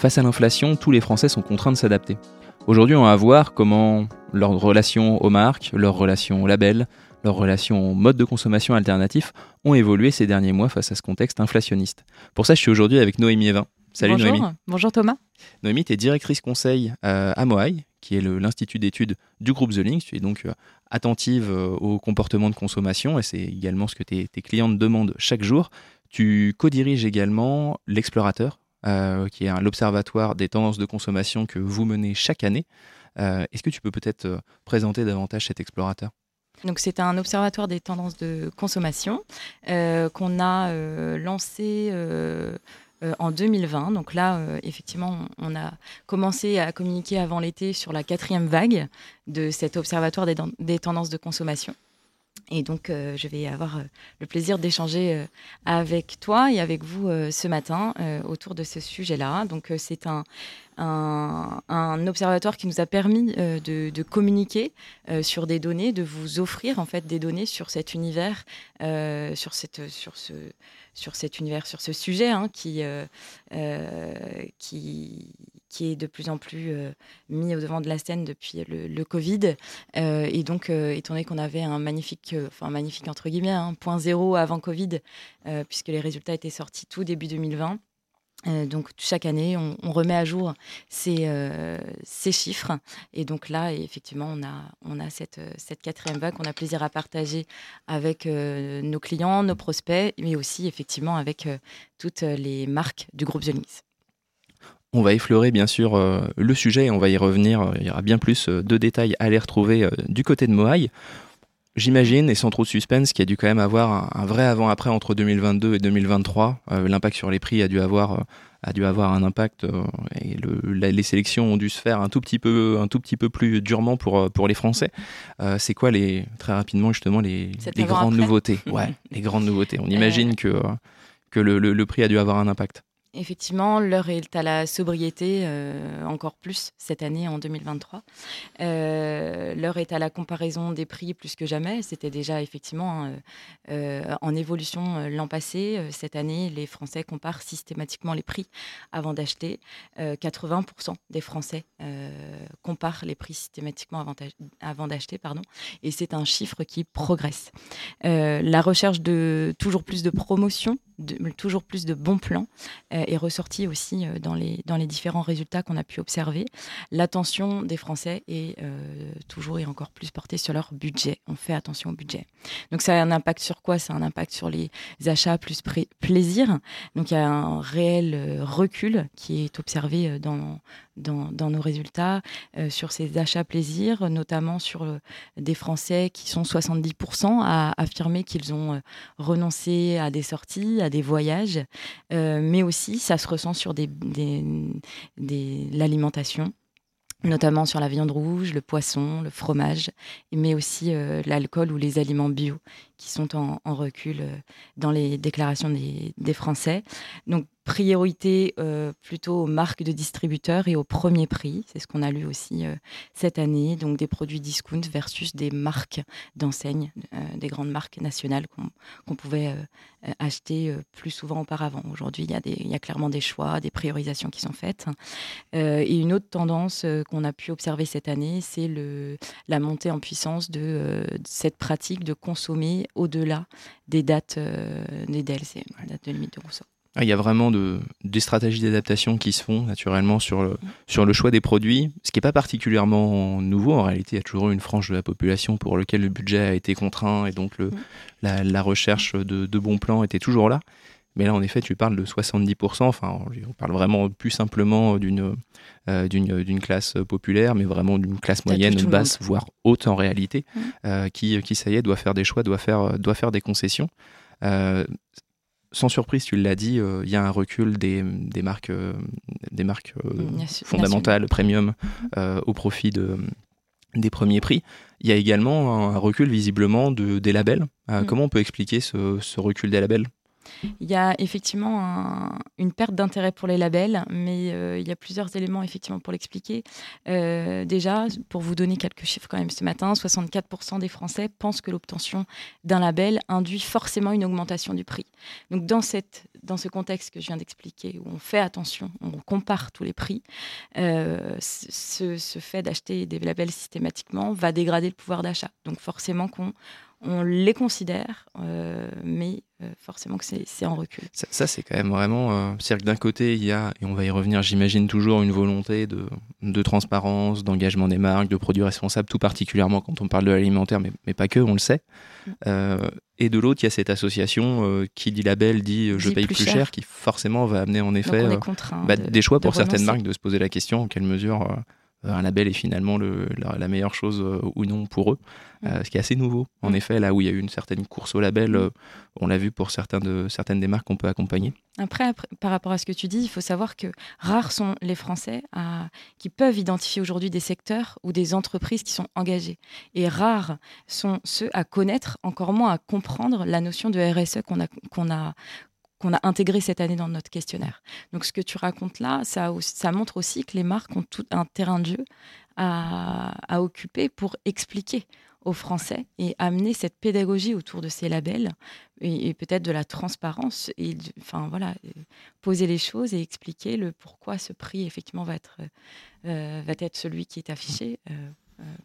Face à l'inflation, tous les Français sont contraints de s'adapter. Aujourd'hui, on va voir comment leur relation aux marques, leur relation aux labels, leurs relations mode de consommation alternatifs ont évolué ces derniers mois face à ce contexte inflationniste. Pour ça, je suis aujourd'hui avec Noémie Evin. Salut Bonjour. Noémie. Bonjour Thomas. Noémie, tu es directrice conseil euh, à Moai, qui est l'institut d'études du groupe The Link. Tu es donc euh, attentive euh, au comportement de consommation et c'est également ce que tes, tes clientes demandent chaque jour. Tu co-diriges également l'Explorateur, qui est l'observatoire des tendances de consommation que vous menez chaque année. Est-ce que tu peux peut-être présenter davantage cet Explorateur? C'est un observatoire des tendances de consommation euh, qu'on a euh, lancé euh, en 2020. Donc là, effectivement, on a commencé à communiquer avant l'été sur la quatrième vague de cet observatoire des tendances de consommation. Et donc, euh, je vais avoir euh, le plaisir d'échanger euh, avec toi et avec vous ce matin autour de ce sujet-là. Donc, c'est un, un, observatoire qui nous a permis de, communiquer sur des données, de vous offrir en fait des données sur cet univers, sur, cette, sur ce sur cet univers, sur ce sujet hein, qui, qui est de plus en plus euh, mis au devant de la scène depuis le, Covid. Euh, et donc, euh, étant donné qu'on avait un magnifique, enfin magnifique entre guillemets, hein, point zéro avant Covid, puisque les résultats étaient sortis tout début 2020. donc chaque année, on, remet à jour ces, chiffres. Et donc là, effectivement, on a, cette, quatrième vague qu'on a plaisir à partager avec nos clients, nos prospects, mais aussi effectivement avec toutes les marques du groupe The on va effleurer bien sûr euh, le sujet et on va y revenir. Il y aura bien plus euh, de détails à les retrouver euh, du côté de Moai. J'imagine, et sans trop de suspense, qu'il y a dû quand même avoir un, vrai avant-après entre 2022 et 2023. L'impact sur les prix a dû avoir, a dû avoir un impact et les sélections ont dû se faire un tout petit peu, un tout petit peu plus durement pour, pour les Français. C'est quoi les, très rapidement justement les, les grandes nouveautés? Ouais, les grandes nouveautés. On imagine que, que le prix a dû avoir un impact. Effectivement, l'heure est à la sobriété, euh, encore plus cette année en 2023. Euh, l'heure est à la comparaison des prix plus que jamais. C'était déjà effectivement euh, en évolution l'an passé. Cette année, les Français comparent systématiquement les prix avant d'acheter. 80% des Français comparent les prix systématiquement avant d'acheter. Pardon. Et c'est un chiffre qui progresse. la recherche de toujours plus de promotions toujours plus de bons plans est ressorti aussi euh, dans, les, dans les différents résultats qu'on a pu observer. L'attention des Français est euh, toujours et encore plus portée sur leur budget. On fait attention au budget. Donc ça a un impact sur quoi? Ça a un impact sur les achats plus plaisir. Donc il y a un réel recul qui est observé dans, dans, nos résultats sur ces achats plaisir, notamment sur des Français qui sont 70% à affirmer qu'ils ont renoncé à des sorties, à des voyages, euh, mais aussi ça se ressent sur des, l'alimentation notamment sur la viande rouge, le poisson, le fromage, mais aussi euh, l'alcool ou les aliments bio qui sont en, recul euh, dans les déclarations des, Français. Donc priorité euh, plutôt aux marques de distributeurs et au premier prix. C'est ce qu'on a lu aussi euh, cette année. Donc des produits discount versus des marques d'enseigne, euh, des grandes marques nationales qu'on pouvait acheter plus souvent auparavant. Aujourd'hui, il, y a clairement des choix, des priorisations qui sont faites. et une autre tendance qu'on a pu observer cette année, c'est la montée en puissance de, cette pratique de consommer au-delà des dates des DLC, dates de limite de consommation. Ah, il y a vraiment de, des stratégies d'adaptation qui se font naturellement sur le, sur le choix des produits, ce qui n'est pas particulièrement nouveau. En réalité, il y a toujours eu une frange de la population pour laquelle le budget a été contraint et donc le, la, recherche de, de, bons plans était toujours là. Mais là, en effet, tu parles de 70%. Enfin, on parle vraiment plus simplement d'une euh, d'une classe populaire, mais vraiment d'une classe moyenne, basse, voire haute en réalité, euh, qui, qui, ça y est, doit faire des choix, doit faire, doit faire des concessions. Euh, sans surprise, tu l'as dit, euh, il y a un recul des, des marques, des marques euh, euh, fondamentales, premium, au profit de, des premiers prix. Il y a également un, recul visiblement de, des labels. Mm. Comment on peut expliquer ce, ce recul des labels? Il y a effectivement une perte d'intérêt pour les labels, mais euh, il y a plusieurs éléments effectivement pour l'expliquer. Euh, déjà, pour vous donner quelques chiffres quand même ce matin, 64% des Français pensent que l'obtention d'un label induit forcément une augmentation du prix. Donc dans, ce contexte que je viens d'expliquer, où on fait attention, on compare tous les prix, euh, ce, fait d'acheter des labels systématiquement va dégrader le pouvoir d'achat. Donc forcément qu'on on les considère, mais forcément que c'est en recul. Ça, c'est quand même vraiment. Euh, c'est-à-dire que d'un côté, il y a, et on va y revenir, j'imagine, toujours une volonté de, de transparence, d'engagement des marques, de produits responsables, tout particulièrement quand on parle de l'alimentaire, mais, mais, pas que, on le sait. Mm. et de l'autre, il y a cette association qui dit label, dit je paye plus, cher. qui forcément va amener en effet bah, des choix pour certaines marques de se poser la question en quelle mesure euh, un label est finalement le, la, meilleure chose euh, ou non pour eux, mm. euh, ce qui est assez nouveau. En mm. effet, là où il y a eu une certaine course au label, mm. on l'a vu pour certains de, certaines des marques qu'on peut accompagner. Après, par rapport à ce que tu dis, il faut savoir que rares sont les Français qui peuvent identifier aujourd'hui des secteurs ou des entreprises qui sont engagées. Et rares sont ceux à connaître, encore moins à comprendre la notion de RSE qu'on a, qu'on a, qu'on a intégré cette année dans notre questionnaire. Donc ce que tu racontes là, ça, montre aussi que les marques ont tout un terrain de jeu à, occuper pour expliquer aux Français et amener cette pédagogie autour de ces labels et, peut-être de la transparence et enfin voilà poser les choses et expliquer le pourquoi ce prix effectivement va être euh, va être celui qui est affiché euh,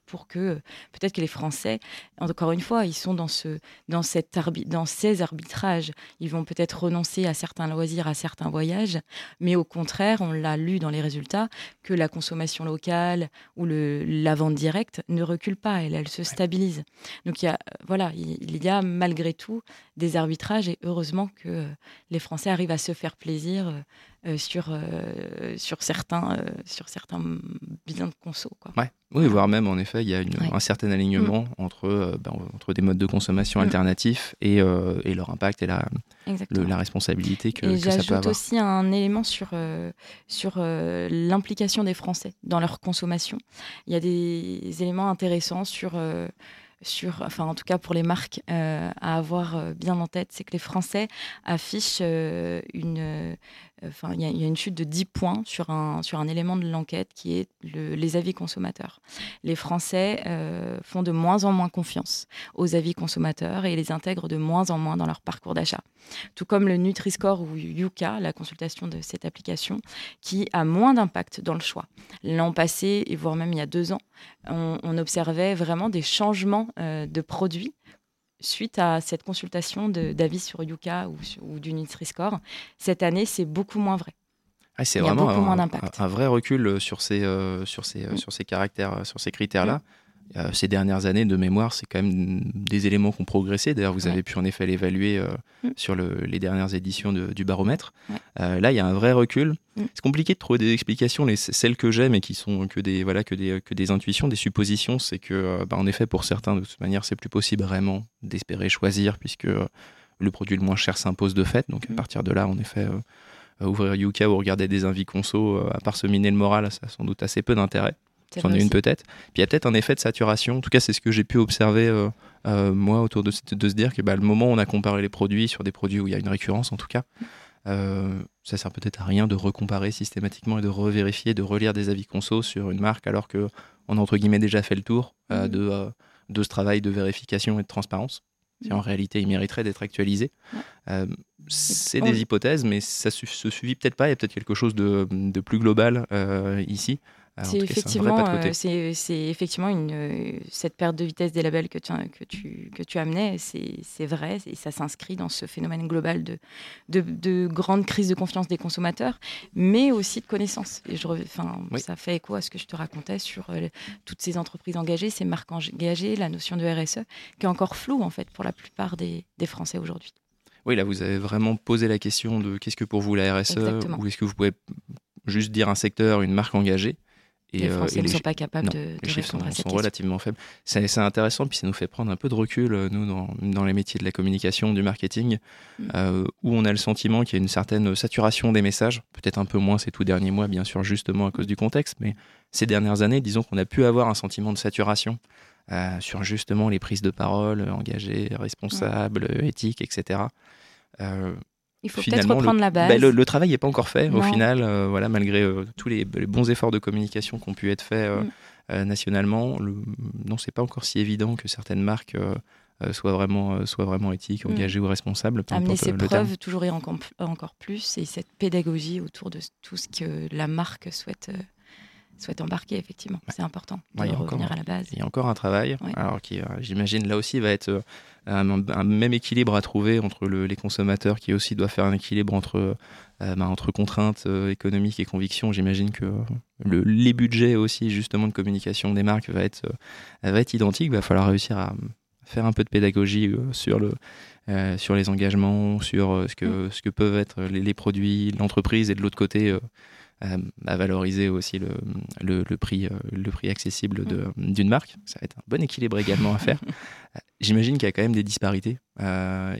pour que peut-être que les Français, encore une fois, ils sont dans, ce, dans, cette dans ces arbitrages. Ils vont peut-être renoncer à certains loisirs, à certains voyages, mais au contraire, on l'a lu dans les résultats, que la consommation locale ou le, la vente directe ne recule pas, elle, elle se stabilise. Donc il y a, voilà, il y a malgré tout des arbitrages et heureusement que les Français arrivent à se faire plaisir euh, sur, euh, sur, certains, euh, sur certains biens de conso. Quoi. Ouais. Oui, voire même, en effet, il y a un certain alignement mm. entre, ben, entre des modes de consommation mm. alternatifs et, et, leur impact et la, la responsabilité que, que ça peut avoir. J'ajoute aussi un élément sur, sur l'implication des Français dans leur consommation. Il y a des éléments intéressants sur sur, enfin en tout cas pour les marques à avoir bien en tête, c'est que les Français affichent une, enfin, il y, a une chute de 10 points sur un, élément de l'enquête qui est les avis consommateurs. Les Français euh, font de moins en moins confiance aux avis consommateurs et les intègrent de moins en moins dans leur parcours d'achat. Tout comme le Nutri-Score ou Yuka, la consultation de cette application, qui a moins d'impact dans le choix. L'an passé, et voire même il y a deux ans, on, observait vraiment des changements euh, de produits suite à cette consultation d'avis sur Yuka ou, ou du Nutri-Score. Cette année, c'est beaucoup moins vrai. Ah, c'est vraiment un, un, vrai recul sur ces, euh, sur ces, mm. sur ces caractères, sur ces critères-là. Mm. Euh, ces dernières années, de mémoire, c'est quand même des éléments qui ont progressé. D'ailleurs, vous avez pu en effet l'évaluer euh, mm. sur les dernières éditions du baromètre. Euh, là, il y a un vrai recul. Mm. C'est compliqué de trouver des explications. Les, celles que j'aime et qui sont que des, voilà, que des, que des intuitions, des suppositions, c'est que, bah, en effet, pour certains, de toute manière, c'est plus possible vraiment d'espérer choisir puisque le produit le moins cher s'impose de fait. Donc, à mm. partir de là, en effet, ouvrir Yuka ou regarder des invis conso, à part se miner le moral, ça a sans doute assez peu d'intérêt. C'en est une peut-être. Puis il y a peut-être un effet de saturation. En tout cas, c'est ce que j'ai pu observer euh, euh, moi autour de, de, se dire que bah, le moment où on a comparé les produits sur des produits où il y a une récurrence, en tout cas, euh, ça sert peut-être à rien de recomparer systématiquement et de revérifier, de relire des avis conso sur une marque alors que on a entre guillemets déjà fait le tour mmh. de, de ce travail de vérification et de transparence. Si en réalité il mériterait d'être actualisé. c'est des hypothèses, mais ça se suffit peut-être pas. Il y a peut-être quelque chose de, de plus global ici. Ah, c'est effectivement, euh, c'est effectivement une, euh, cette perte de vitesse des labels que tu, que tu, que tu amenais, c'est vrai, et ça s'inscrit dans ce phénomène global de, de, de, grande crise de confiance des consommateurs, mais aussi de connaissances. Et je, enfin, Ça fait écho à ce que je te racontais sur euh, toutes ces entreprises engagées, ces marques engagées, la notion de RSE, qui est encore floue en fait pour la plupart des, des Français aujourd'hui. Oui, là, vous avez vraiment posé la question de qu'est-ce que pour vous la RSE, ou est-ce que vous pouvez juste dire un secteur, une marque engagée? Les euh, Français ne sont pas capables de, les chiffres sont, sont relativement faibles. C'est intéressant, puis ça nous fait prendre un peu de recul, euh, nous, dans, dans les métiers de la communication, du marketing, mm. euh, où on a le sentiment qu'il y a une certaine saturation des messages, peut-être un peu moins ces tout derniers mois, bien sûr, justement à cause du contexte, mais ces dernières années, disons qu'on a pu avoir un sentiment de saturation sur justement les prises de parole engagées, responsables, éthiques, etc. il faut peut-être reprendre la base. Bah, le, travail n'est pas encore fait au final, voilà, malgré tous les, bons efforts de communication qui ont pu être faits mm. nationalement. Le, non, c'est pas encore si évident que certaines marques euh, soit vraiment, euh, soit vraiment éthique, mm. engagé ou responsable. Amener ses preuves, toujours et encore, encore plus, et cette pédagogie autour de tout ce que la marque souhaite euh, souhaite embarquer, effectivement. C'est important de revenir à la base. Il y a encore un travail, alors qui, j'imagine, là aussi, va être un, même équilibre à trouver entre les consommateurs qui aussi doivent faire un équilibre entre, bah, entre contraintes économiques et convictions. J'imagine que le, les budgets aussi, justement, de communication des marques va être, va être identique. Il va falloir réussir à, faire un peu de pédagogie euh, sur, le, euh, sur les engagements, sur euh, ce, que, mm. ce que peuvent être les, produits, l'entreprise, et de l'autre côté, à valoriser aussi le, le, prix, le prix accessible mm. d'une marque. Ça va être un bon équilibre également à faire. J'imagine qu'il y a quand même des disparités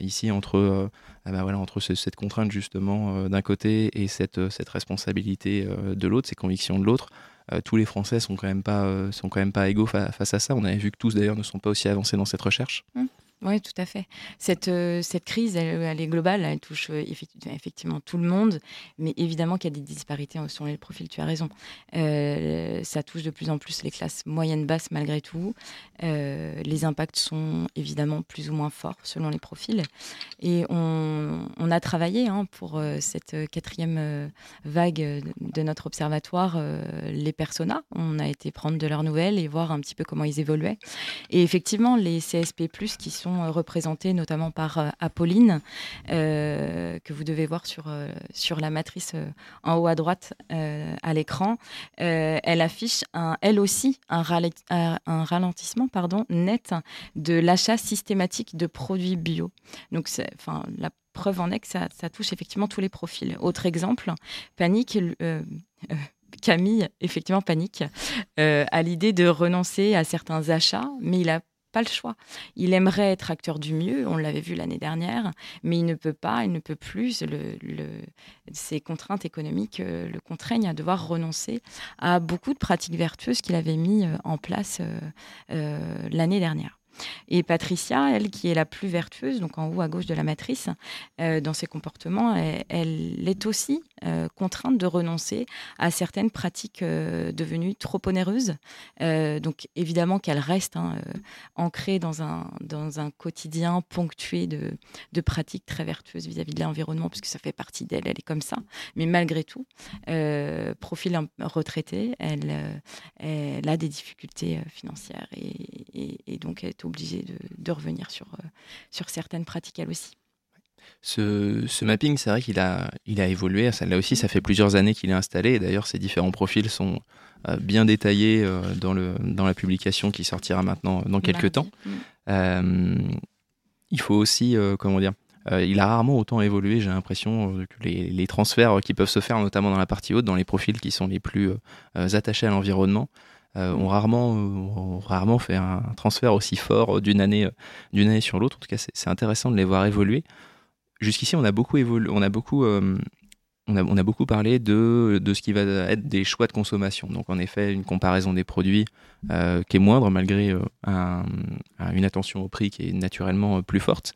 ici entre, bah voilà, entre cette contrainte justement d'un côté et cette, cette responsabilité de l'autre, ces convictions de l'autre. Euh, tous les Français sont quand même pas, euh, sont quand même pas égaux face à ça. On avait vu que tous d'ailleurs ne sont pas aussi avancés dans cette recherche. Mmh. Oui, tout à fait. Cette, euh, cette crise, elle, est globale, elle touche euh, effectivement tout le monde, mais évidemment qu'il y a des disparités sur les profils, tu as raison. Euh, ça touche de plus en plus les classes moyennes, basses malgré tout. les impacts sont évidemment plus ou moins forts selon les profils. Et on, on a travaillé hein, pour cette quatrième vague de notre observatoire, les personas. On a été prendre de leurs nouvelles et voir un petit peu comment ils évoluaient. Et effectivement, les CSP, qui sont euh, représentés notamment par euh, Apolline, euh, que vous devez voir sur, sur la matrice en haut à droite à l'écran. elle affiche un, elle aussi un, ralentissement pardon, net de l'achat systématique de produits bio. Donc, enfin, la preuve en est que ça, touche effectivement tous les profils. Autre exemple, Panique. Camille, effectivement, panique à l'idée de renoncer à certains achats, mais il a le choix. Il aimerait être acteur du mieux, on l'avait vu l'année dernière, mais il ne peut pas, il ne peut plus. Le, ses contraintes économiques euh, le contraignent à devoir renoncer à beaucoup de pratiques vertueuses qu'il avait mis euh, en place euh, l'année dernière. Et Patricia, elle qui est la plus vertueuse, donc en haut à gauche de la matrice, euh, dans ses comportements, elle, est aussi euh, contrainte de renoncer à certaines pratiques euh, devenues trop onéreuses. donc évidemment qu'elle reste hein, ancrée dans un, dans un quotidien ponctué de, de pratiques très vertueuses vis-à-vis de l'environnement, puisque ça fait partie d'elle, elle est comme ça. Mais malgré tout, profil retraité, elle, a des difficultés financières et donc elle est obligé de, revenir sur, euh, sur certaines pratiques elle aussi. Ce, mapping, c'est vrai qu'il a, il a évolué. Ça, là aussi, ça fait plusieurs années qu'il est installé. Et d'ailleurs, ces différents profils sont euh, bien détaillés euh, dans, le, dans la publication qui sortira maintenant dans quelques temps. il faut aussi, comment dire, il a rarement autant évolué, j'ai l'impression, que les, les, transferts qui peuvent se faire, notamment dans la partie haute, dans les profils qui sont les plus attachés à l'environnement. Euh, ont rarement, ont rarement fait un transfert aussi fort d'une année, d'une année sur l'autre. En tout cas, c'est intéressant de les voir évoluer. Jusqu'ici, on a beaucoup évolué, on a beaucoup, euh, on a, on a, beaucoup parlé de, de, ce qui va être des choix de consommation. Donc, en effet, une comparaison des produits euh, qui est moindre malgré une attention au prix qui est naturellement plus forte.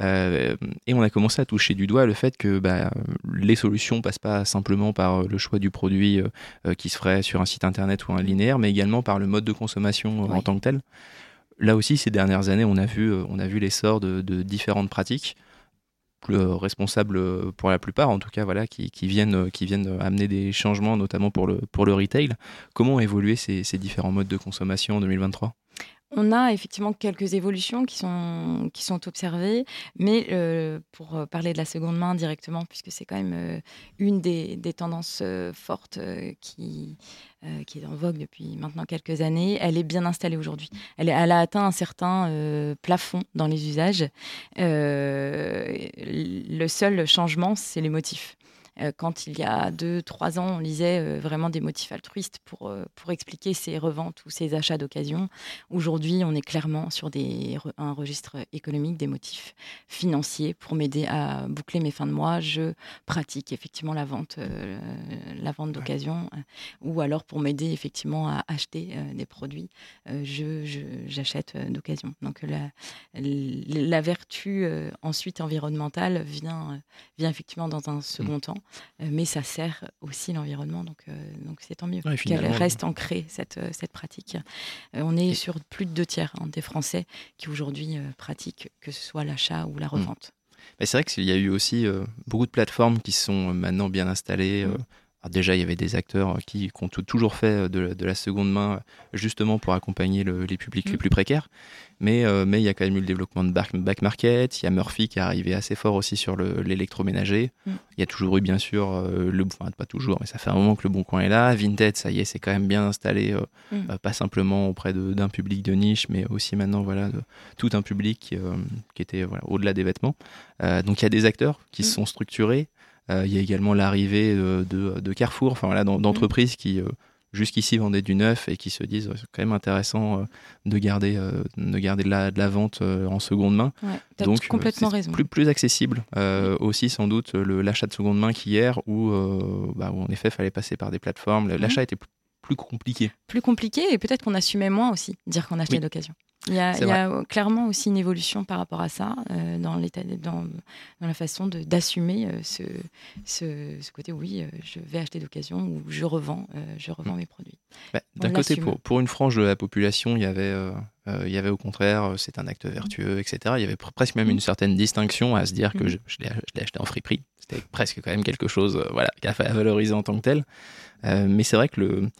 Euh, et on a commencé à toucher du doigt le fait que bah, les solutions passent pas simplement par le choix du produit euh, qui se ferait sur un site internet ou un linéaire, mais également par le mode de consommation en tant que tel. Là aussi, ces dernières années, on a vu, on a vu l'essor de, différentes pratiques responsables pour la plupart, en tout cas, voilà, qui, viennent, qui viennent amener des changements, notamment pour le, pour le retail. Comment ont évolué ces, ces différents modes de consommation en 2023 on a effectivement quelques évolutions qui sont, qui sont observées, mais euh, pour euh, parler de la seconde main directement, puisque c'est quand même euh, une des, tendances fortes qui, qui est en vogue depuis maintenant quelques années, elle est bien installée aujourd'hui. Elle, elle, a atteint un certain plafond dans les usages. le seul changement, c'est les motifs. Quand il y a deux, trois ans, on lisait vraiment des motifs altruistes pour, pour expliquer ces reventes ou ces achats d'occasion, aujourd'hui, on est clairement sur des, un registre économique, des motifs financiers pour m'aider à boucler mes fins de mois. Je pratique effectivement la vente, la vente d'occasion ou alors pour m'aider effectivement à acheter des produits, je, j'achète d'occasion. Donc la, la vertu ensuite environnementale vient, vient effectivement dans un second mmh. Temps, mais ça sert aussi l'environnement, donc donc c'est tant mieux qu'elle reste ancrée cette, cette pratique. on est sur plus de deux tiers hein, des Français qui aujourd'hui pratiquent que ce soit l'achat ou la mmh. revente. C'est vrai qu'il y a eu aussi beaucoup de plateformes qui sont maintenant bien installées. Déjà, il y avait des acteurs qui, ont toujours fait de, la seconde main justement pour accompagner les publics les mm. plus précaires. Mais, euh, mais il y a quand même eu le développement de back, market. Il y a Murphy qui est arrivé assez fort aussi sur l'électroménager. Mm. Il y a toujours eu, bien sûr, euh, le enfin, pas toujours, mais ça fait un moment que le Bon Coin est là. Vinted, ça y est, c'est quand même bien installé, euh, mm. pas simplement auprès d'un public de niche, mais aussi maintenant voilà, de, tout un public qui était voilà, au-delà des vêtements. donc il y a des acteurs qui se sont structurés. Euh, il y a également l'arrivée de, Carrefour, enfin voilà, d'entreprises qui euh, jusqu'ici vendaient du neuf et qui se disent c'est quand même intéressant euh, de garder de garder de la, de la vente en seconde main. Donc complètement raison. Plus plus accessible aussi sans doute l'achat de seconde main qu'hier où, bah, où en effet fallait passer par des plateformes. L'achat était plus compliqué. Plus compliqué et peut-être qu'on assumait moins aussi dire qu'on achetait d'occasion. Il y a, clairement aussi une évolution par rapport à ça euh, dans, dans, dans, la façon d'assumer euh, ce, ce, côté oui, euh, je vais acheter d'occasion ou je revends, je revends mm. mes produits. Bah, d'un côté, pour, pour, une frange de la population, il y avait, il y avait au contraire, c'est un acte vertueux, etc. Il y avait presque même mm. une certaine distinction à se dire que mm. je, je l'ai acheté en friperie. C'était presque quand même quelque chose voilà, à valoriser en tant que tel. mais c'est vrai que le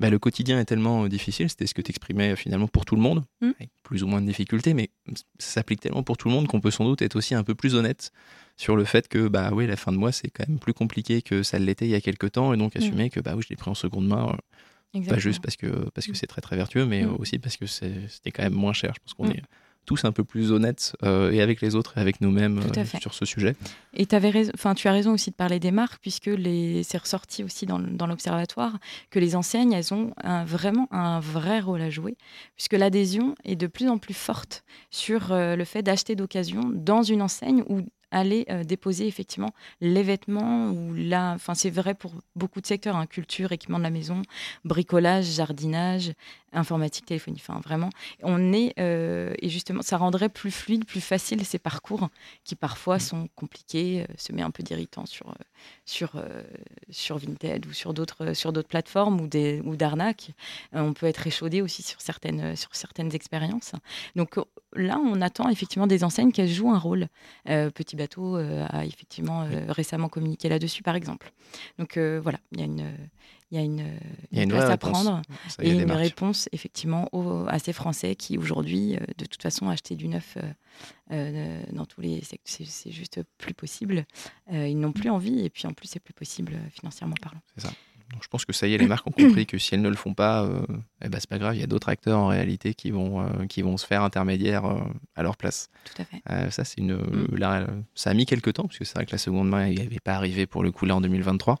bah, le quotidien est tellement euh, difficile, c'était ce que tu exprimais euh, finalement pour tout le monde, mm. avec plus ou moins de difficultés, mais ça s'applique tellement pour tout le monde qu'on peut sans doute être aussi un peu plus honnête sur le fait que bah oui, la fin de mois c'est quand même plus compliqué que ça l'était il y a quelques temps, et donc mm. assumer que bah oui, je l'ai pris en seconde main. Euh, pas juste parce que parce que mm. c'est très très vertueux, mais aussi parce que c'était quand même moins cher. Je pense qu'on est tous un peu plus honnêtes euh, et avec les autres et avec nous-mêmes euh, sur ce sujet. Et avais enfin, tu as raison aussi de parler des marques, puisque c'est ressorti aussi dans, dans l'Observatoire que les enseignes, elles ont un, vraiment un vrai rôle à jouer, puisque l'adhésion est de plus en plus forte sur euh, le fait d'acheter d'occasion dans une enseigne ou aller déposer effectivement les vêtements ou là, enfin c'est vrai pour beaucoup de secteurs, hein, culture, équipement de la maison, bricolage, jardinage, informatique, téléphonie. Enfin, vraiment, on est euh, et justement, ça rendrait plus fluide, plus facile ces parcours qui parfois mm. sont compliqués, euh, se met un peu d'irritant sur euh, sur sur Vinted ou sur d'autres sur d'autres plateformes ou des ou d'arnaques. on peut être échaudé aussi sur certaines sur certaines expériences. Donc là, on attend effectivement des enseignes qui jouent un rôle. Petit bateau a effectivement récemment communiqué là-dessus, par exemple. Donc voilà, il y a une il y a une, place à prendre et une réponse effectivement à ces Français qui aujourd'hui, euh, de toute façon, acheter du neuf euh, euh, dans tous les secteurs, c'est juste plus possible. ils n'ont plus envie et puis en plus, c'est plus possible financièrement parlant. C'est ça. Donc, je pense que ça y est, les marques ont compris que si elles ne le font pas, euh, eh ben, c'est pas grave, il y a d'autres acteurs en réalité qui vont, qui vont se faire intermédiaire à leur place. Tout à fait. ça, c'est une, mm. ça a mis quelques temps, parce que c'est vrai que la seconde main n'avait pas arrivé pour le coup là en 2023.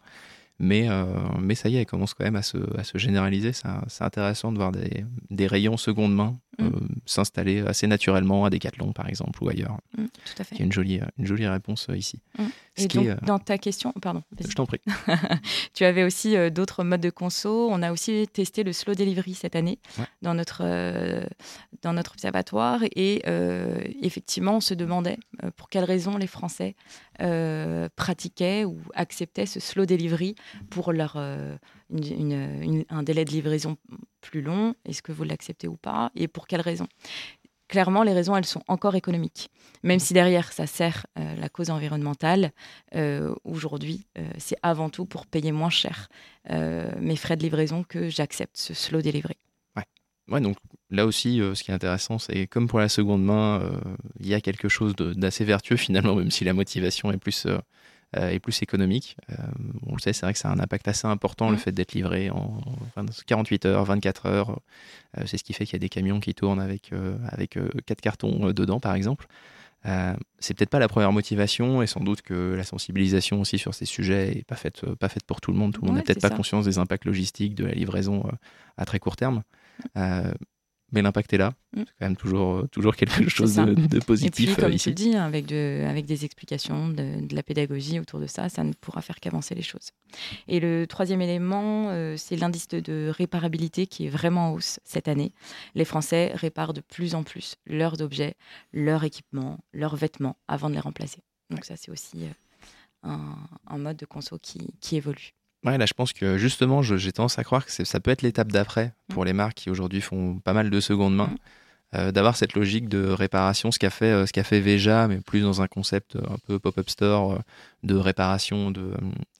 Mais, euh, mais ça y est, elle commence quand même à se, à se généraliser. C'est intéressant de voir des, des rayons seconde main mm. euh, s'installer assez naturellement à Decathlon, par exemple, ou ailleurs. Mm, tout à fait. Il y a une jolie, une jolie réponse euh, ici. Et donc, dans ta question, pardon. Je t'en prie. tu avais aussi d'autres modes de conso. On a aussi testé le slow delivery cette année dans, notre, dans notre observatoire. Et effectivement, on se demandait pour quelles raisons les Français pratiquaient ou acceptaient ce slow delivery pour leur, euh, un délai de livraison plus long. Est-ce que vous l'acceptez ou pas Et pour quelles raisons? Clairement, les raisons, elles sont encore économiques. Même si derrière, ça sert euh, la cause environnementale, euh, aujourd'hui, c'est avant tout pour payer moins cher mes frais de livraison que j'accepte ce slow delivery. Ouais. ouais, donc là aussi, ce qui est intéressant, c'est comme pour la seconde main, il y a quelque chose d'assez vertueux finalement, même si la motivation est plus euh, et plus économique. Euh, on le sait, c'est vrai que ça a un impact assez important le mm. fait d'être livré en, 48 heures, 24 heures. Euh, c'est ce qui fait qu'il y a des camions qui tournent avec, avec quatre cartons dedans, par exemple. Euh, c'est peut-être pas la première motivation et sans doute que la sensibilisation aussi sur ces sujets est pas faite, pas faite pour tout le monde. Tout le monde n'a peut-être pas conscience des impacts logistiques de la livraison à très court terme mais l'impact est là. Mm. C'est quand même toujours, euh, toujours quelque chose de, positif Et puis, comme ici. tu dis, hein, avec, de, avec des explications, de, la pédagogie autour de ça, ça ne pourra faire qu'avancer les choses. Et le troisième élément, euh, c'est l'indice de, réparabilité qui est vraiment en hausse cette année. Les Français réparent de plus en plus leurs objets, leurs équipements, leurs vêtements avant de les remplacer. Donc ça, c'est aussi euh, un, un, mode de conso qui, qui évolue. Ouais, là, je pense que justement, j'ai tendance à croire que ça peut être l'étape d'après pour mm. les marques qui aujourd'hui font pas mal de seconde main, mm. euh, d'avoir cette logique de réparation, ce qu'a fait, euh, ce qu'a fait Veja, mais plus dans un concept un peu pop-up store euh, de réparation de,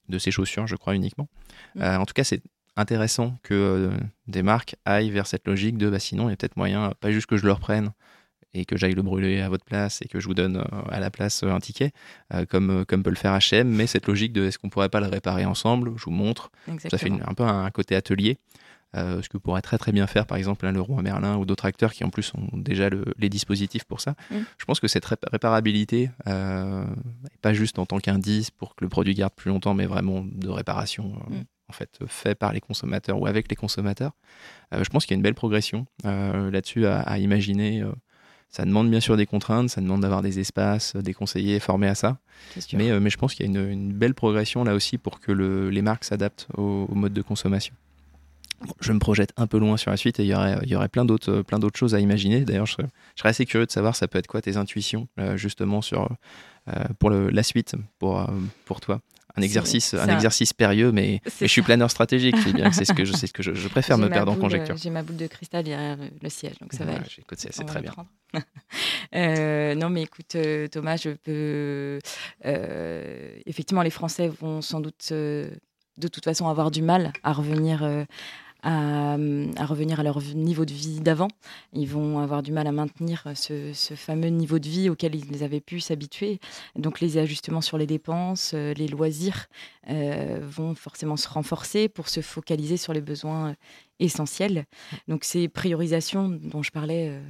de ses chaussures, je crois uniquement. Mm. en tout cas, c'est intéressant que des marques aillent vers cette logique de bah, sinon, il y a peut-être moyen, pas juste que je le reprenne et que j'aille le brûler à votre place et que je vous donne euh, à la place euh, un ticket, euh, comme, comme peut le faire HM, mais cette logique de est-ce qu'on pourrait pas le réparer ensemble, je vous montre. Ça fait un peu un côté atelier. ce que pourrait très très bien faire par exemple un Leroy Merlin ou d'autres acteurs qui en plus ont déjà les dispositifs pour ça. Mm. Je pense que cette réparabilité, pas juste en tant qu'indice pour que le produit garde plus longtemps, mais vraiment de réparation mm. en fait fait par les consommateurs ou avec les consommateurs, je pense qu'il y a une belle progression là-dessus à, à, imaginer ça demande bien sûr des contraintes, ça demande d'avoir des espaces, des conseillers formés à ça. Mais, euh, mais je pense qu'il y a une, belle progression là aussi pour que les marques s'adaptent au, mode de consommation. je me projette un peu loin sur la suite et il y aurait, il y aurait plein d'autres plein d'autres choses à imaginer. D'ailleurs, je, serais assez curieux de savoir ça peut être quoi tes intuitions euh, justement sur euh, pour la suite pour pour toi un exercice, un, exercice périlleux, mais, je suis planeur stratégique. C'est bien, c'est ce que je, ce que je, préfère me perdre en conjecture. J'ai ma boule de cristal derrière le siège, donc ça va. c'est très bien. Euh, non, mais écoute, euh, Thomas, je peux. Euh, effectivement, les Français vont sans doute, de toute façon, avoir du mal à revenir à, revenir à leur niveau de vie d'avant. Ils vont avoir du mal à maintenir ce, fameux niveau de vie auquel ils avaient pu s'habituer. Donc les ajustements sur les dépenses, euh, les loisirs euh, vont forcément se renforcer pour se focaliser sur les besoins euh, essentiels. Donc ces priorisations dont je parlais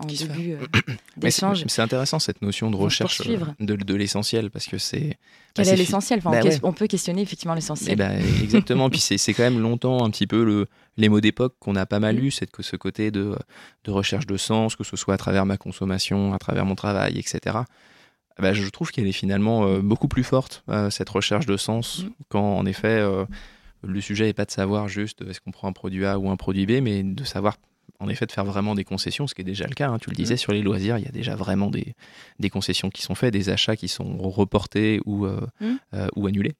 en début euh, d'échange. C'est intéressant cette notion de recherche euh, de, de l'essentiel parce que c'est. Quel est l'essentiel? Enfin, bah on, peut questionner effectivement l'essentiel? Ben, exactement. Puis c'est quand même longtemps un petit peu le, les mots d'époque qu'on a pas mal mm. eu, c'est que ce côté de, de, recherche de sens, que ce soit à travers ma consommation, à travers mon travail, etc. Bah, je trouve qu'elle est finalement euh, beaucoup plus forte, cette recherche de sens, mm. quand en effet le sujet n'est pas de savoir juste est-ce qu'on prend un produit A ou un produit B, mais de savoir en effet de faire vraiment des concessions, ce qui est déjà le cas. Hein. Tu le disais, sur les loisirs, il y a déjà vraiment des, des, concessions qui sont faites, des achats qui sont reportés ou, euh, mmh. euh, ou annulés.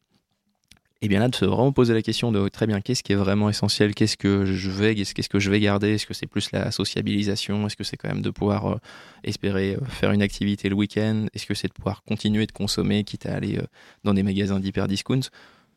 Et bien là, de se vraiment poser la question de très bien, qu'est-ce qui est vraiment essentiel Qu'est-ce que je vais, qu'est-ce que je vais garder Est-ce que c'est plus la sociabilisation Est-ce que c'est quand même de pouvoir euh, espérer faire une activité le week-end Est-ce que c'est de pouvoir continuer de consommer, quitte à aller dans des magasins d'hyper discount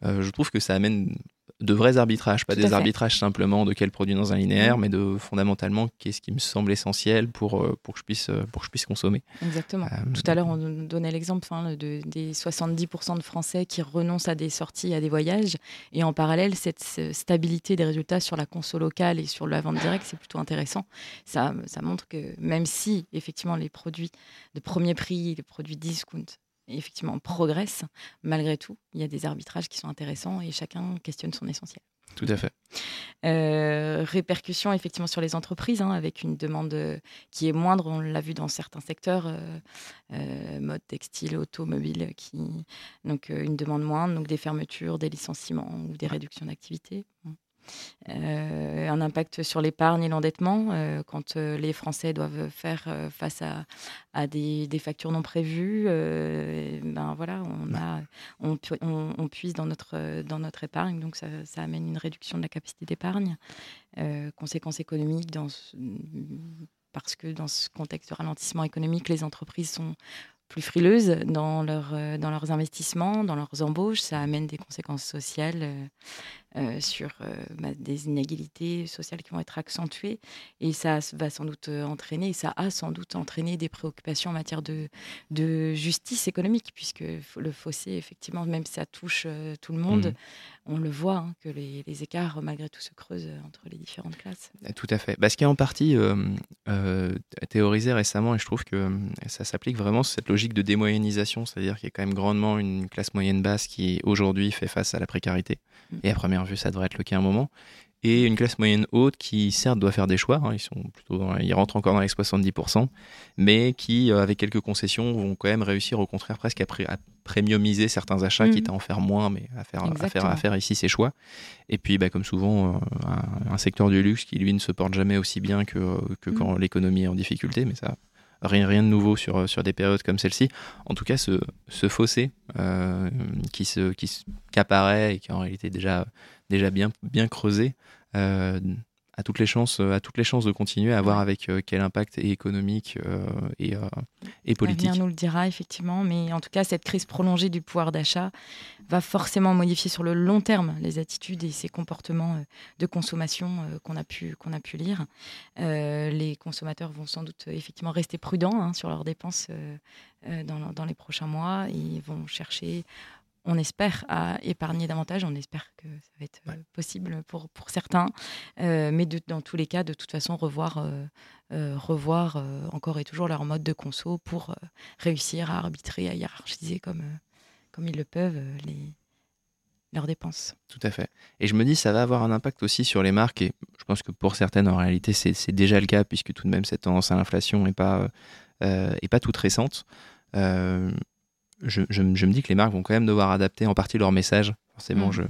Je trouve que ça amène de vrais arbitrages, pas des arbitrages simplement de quel produit dans un linéaire, mais de fondamentalement qu'est-ce qui me semble essentiel pour, euh, pour, que, je puisse, euh, pour que je puisse consommer. Exactement. Euh, Tout à l'heure, on donnait l'exemple hein, de, des 70% de Français qui renoncent à des sorties, à des voyages, et en parallèle, cette stabilité des résultats sur la conso locale et sur la vente directe, c'est plutôt intéressant. Ça, ça montre que même si, effectivement, les produits de premier prix, les produits discount effectivement progresse, malgré tout, il y a des arbitrages qui sont intéressants et chacun questionne son essentiel. Tout à fait. Euh, répercussions effectivement sur les entreprises, hein, avec une demande euh, qui est moindre, on l'a vu dans certains secteurs, euh, mode textile, automobile, qui donc une demande moindre, donc des fermetures, des licenciements ou des réductions d'activité. Euh, un impact sur l'épargne et l'endettement euh, quand euh, les Français doivent faire face à, à des, des, factures non prévues. ben voilà, on, a, on, on, puise dans notre, dans notre épargne, donc ça, ça amène une réduction de la capacité d'épargne. conséquences économiques dans parce que dans ce contexte de ralentissement économique, les entreprises sont plus frileuses dans, leur, dans leurs investissements, dans leurs embauches. Ça amène des conséquences sociales sur bah, des inégalités sociales qui vont être accentuées. Et ça va sans doute entraîner, ça a sans doute entraîné des préoccupations en matière de, de justice économique, puisque le fossé, effectivement, même si ça touche tout le monde, mmh. on le voit hein, que les, écarts, malgré tout, se creusent entre les différentes classes. Tout à fait. Bah, ce qui est en partie théorisé récemment, et je trouve que ça s'applique vraiment, cette logique de démoyennisation, c'est-à-dire qu'il y a quand même grandement une classe moyenne basse qui aujourd'hui fait face à la précarité. Mm. Et à première vue, ça devrait être le cas à un moment et une classe moyenne haute qui certes doit faire des choix, hein, ils sont plutôt ils rentrent encore dans les 70%, mais qui euh, avec quelques concessions vont quand même réussir au contraire presque à, à premiumiser certains achats, quitte à en faire moins, mais à faire, à faire, à faire ici ses choix. Et puis bah, comme souvent, euh, un, secteur du luxe qui lui ne se porte jamais aussi bien que, que mm. quand l'économie est en difficulté, mais ça rien, rien de nouveau sur, sur des périodes comme celle-ci. En tout cas, ce, ce fossé euh, qui, se, qui, qui apparaît et qui est en réalité déjà déjà bien, bien creusé, euh, a toutes les chances, à toutes les chances de continuer à voir avec euh, quel impact économique euh, et, et politique. L'avenir nous le dira effectivement, mais en tout cas cette crise prolongée du pouvoir d'achat va forcément modifier sur le long terme les attitudes et ces comportements de consommation qu'on a pu qu'on a pu lire. les consommateurs vont sans doute effectivement rester prudents hein, sur leurs dépenses dans, dans, les prochains mois. Ils vont chercher on espère à épargner davantage, on espère que ça va être euh, possible pour, pour certains, euh, mais dans tous les cas, de toute façon, revoir, euh, revoir encore et toujours leur mode de conso pour réussir à arbitrer, à hiérarchiser comme, comme ils le peuvent les, leurs dépenses. Tout à fait. Et je me dis, ça va avoir un impact aussi sur les marques, et je pense que pour certaines, en réalité, c'est déjà le cas, puisque tout de même, cette tendance à l'inflation n'est pas, est pas toute récente je, me dis que les marques vont quand même devoir adapter en partie leur message. Forcément, mm. je,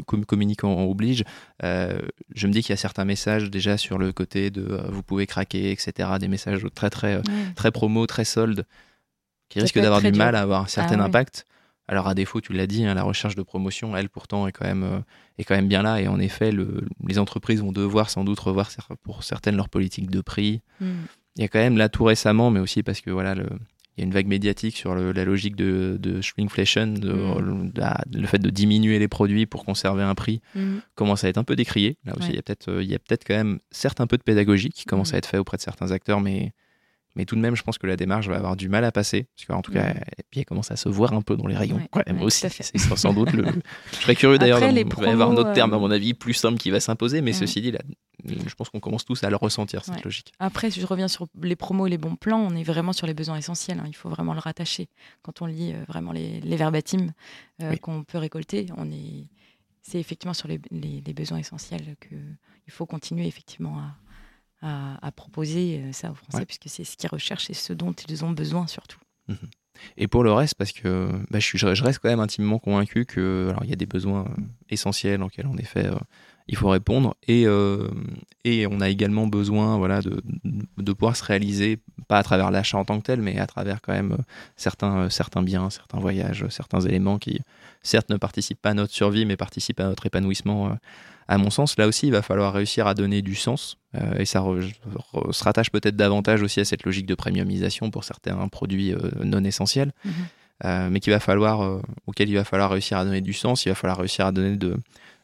communiquant oblige. Euh, je me dis qu'il y a certains messages déjà sur le côté de euh, vous pouvez craquer, etc. Des messages très, très, euh, très promo, très soldes, qui risquent d'avoir du mal à avoir un certain ah impact. Alors, à défaut, tu l'as dit, hein, la recherche de promotion, elle, pourtant, est quand même, est quand même bien là. Et en effet, le, les entreprises vont devoir sans doute revoir pour certaines leur politique de prix. Mm. Il y a quand même là tout récemment, mais aussi parce que voilà, le, il y a une vague médiatique sur la logique de, de shrinkflation, de, mm. le fait de diminuer les produits pour conserver un prix, mm. commence à être un peu décrié. Là aussi, il y a peut-être euh, peut quand même certes un peu de pédagogie qui commence mm. à être fait auprès de certains acteurs, mais mais tout de même, je pense que la démarche va avoir du mal à passer. Parce qu'en tout cas, puis elle commence à se voir un peu dans les rayons. même aussi, c'est sans doute le. Je serais curieux d'ailleurs. Il va y avoir un autre terme, à mon avis, plus simple qui va s'imposer. Mais ceci dit, là, je pense qu'on commence tous à le ressentir, cette logique. Après, si je reviens sur les promos et les bons plans, on est vraiment sur les besoins essentiels. Hein. Il faut vraiment le rattacher. Quand on lit euh, vraiment les, les verbatims euh, qu'on peut récolter, on est. C'est effectivement sur les, les, les besoins essentiels qu'il faut continuer effectivement à, à, proposer euh, ça aux Français, puisque c'est ce qu'ils recherchent et ce dont ils ont besoin surtout. Mhm. Et pour le reste, parce que bah, je, suis, je, reste quand même intimement convaincu que alors il y a des besoins euh, essentiels auxquels en effet euh, il faut répondre et, et on a également besoin voilà de, de pouvoir se réaliser pas à travers l'achat en tant que tel mais à travers quand même certains certains biens certains voyages certains éléments qui certes ne participent pas à notre survie mais participent à notre épanouissement à mon sens, là aussi, il va falloir réussir à donner du sens. Euh, et ça se rattache peut-être davantage aussi à cette logique de premiumisation pour certains produits euh, non essentiels, euh, mais qu'il va falloir, auquel il va falloir réussir à donner du sens, il va falloir réussir à donner de,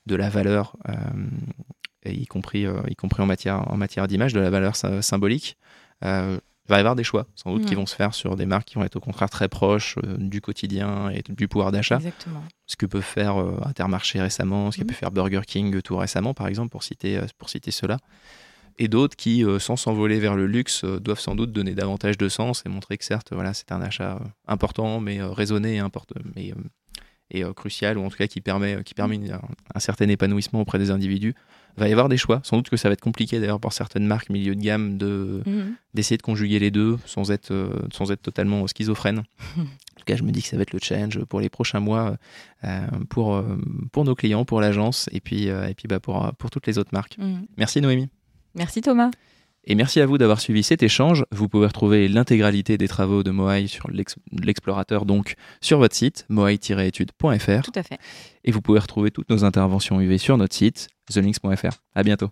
de la valeur, y compris, y compris en matière, en matière d'image, de la valeur symbolique il va y avoir des choix, sans doute, qui vont se faire sur des marques qui vont être au contraire très proches euh, du quotidien et du pouvoir d'achat. Ce que peut faire euh, Intermarché récemment, ce que mm. peut faire Burger King tout récemment, par exemple, pour citer, euh, pour citer cela. Et d'autres qui, sans s'envoler vers le luxe, doivent sans doute donner davantage de sens et montrer que certes, voilà, c'est un achat important, mais raisonné et, important, mais, et crucial, ou en tout cas qui permet, qui permet un certain épanouissement auprès des individus va y avoir des choix. Sans doute que ça va être compliqué d'ailleurs pour certaines marques milieu de gamme de mhm. d'essayer de conjuguer les deux sans être euh, sans être totalement schizophrène. en tout cas, je me dis que ça va être le challenge pour les prochains mois euh, pour euh, pour nos clients, pour l'agence et puis et puis bah pour pour toutes les autres marques. Mhm. Merci Noémie. Merci Thomas. Et merci à vous d'avoir suivi cet échange. Vous pouvez retrouver l'intégralité des travaux de Moai sur l'explorateur, donc sur votre site, moai-études.fr. Tout à fait. Et vous pouvez retrouver toutes nos interventions UV sur notre site, thelinks.fr. À bientôt.